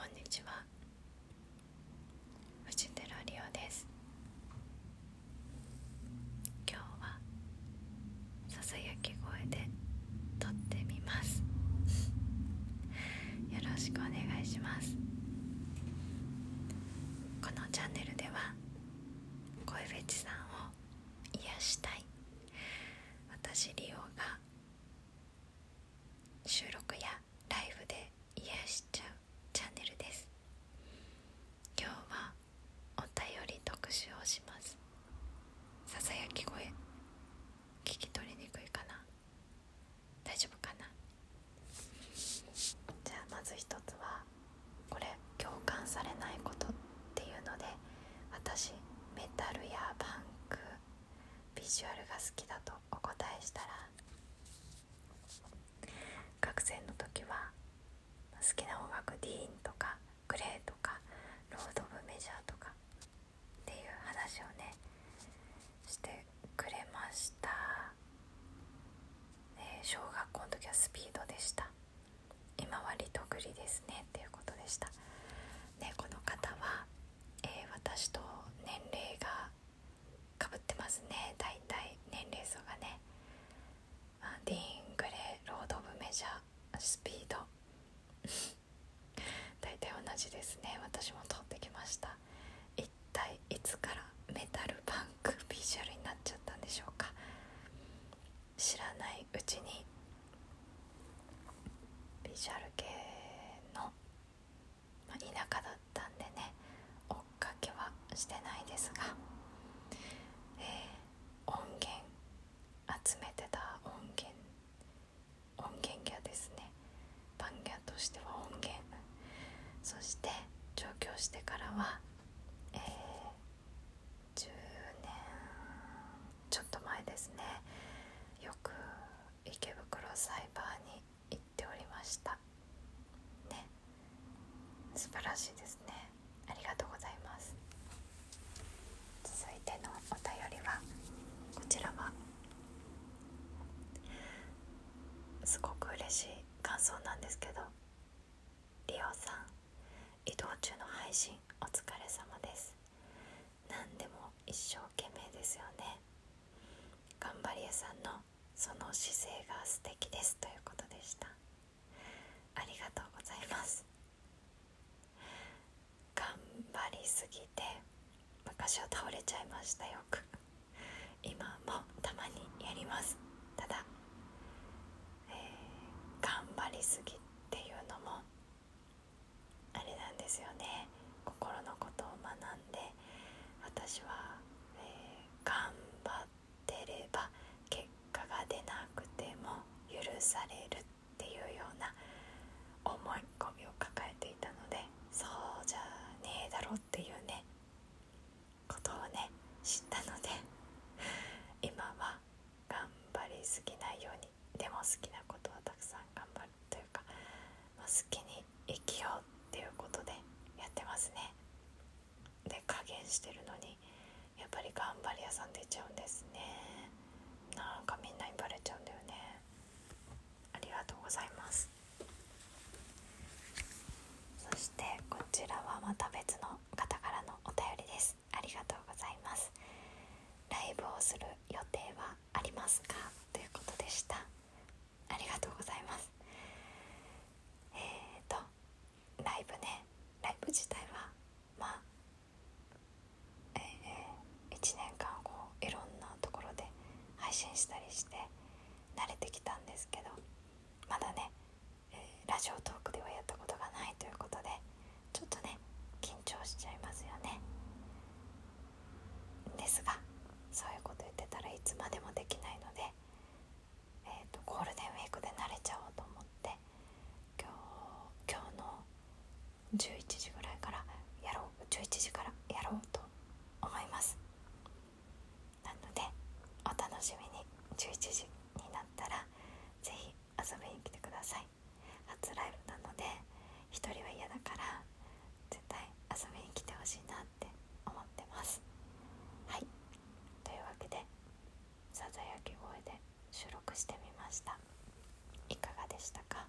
こんにちは。藤寺リオです。今日はささやき声で撮ってみます。よろしくお願いします。このチャンネルでは声フェチさんを癒したい。私リオが収録やライブで癒しちゃうチャンネルです今日はお便り特集をしますささやき声聞き取りにくいかな大丈夫かな？じゃあまず一つはこれ共感されないことっていうので私メタルやパンクビジュアルが好きだとお答えしたら学生の時は好きな音楽ディーンとかグレーとかロード・オブ・メジャーとかっていう話をねしてくれました、えー小学校の時はスピードでした。今はリトグリですねっていうことでした。ねこの方は、えー私と年齢がかぶってますね。大体年齢層がね。あディーン・グレーロード・オブ・メジャースピード。大体同じですね。私も通ってきました。一体いつからメタルパンクビジュアルになっちゃったんでしょうか。知らないうちにビジュアル系の、まあ、田舎だったんでね追っかけはしてないですが、えー音源集めてた音源音源ギャですね。パンギャとしては音源。そして上京してからはえー10年ちょっと前ですね。よく池袋サイバーに行っておりました。ね。素晴らしいですねありがとうございます続いてのお便りはこちらはすごく嬉しい感想なんですけどリオさん移動中の配信お疲れ様です。何でも一生懸命ですよね。頑張り屋さんのその姿勢が素敵ですということでした。ありがとうございます。頑張りすぎて昔は倒れちゃいましたよ。く今もたまにやりますただ、えー頑張りすぎっていうのもあれなんですよね。心のことを学んで私は、えー頑張ってれば結果が出なくても許されるっていうような思い込みを抱えていたのでそうじゃねえだろっていうねことをね知ったので今は頑張りすぎないようにでも好きなことはたくさん頑張るというか、まあ好きに生きようっていうことでやってますね。で加減してるのにやっぱり頑張り屋さん出ちゃうんですね。なん人は嫌だから絶対遊びに来てほしいなって思ってます。はい。というわけでささやき声で収録してみました。いかがでしたか？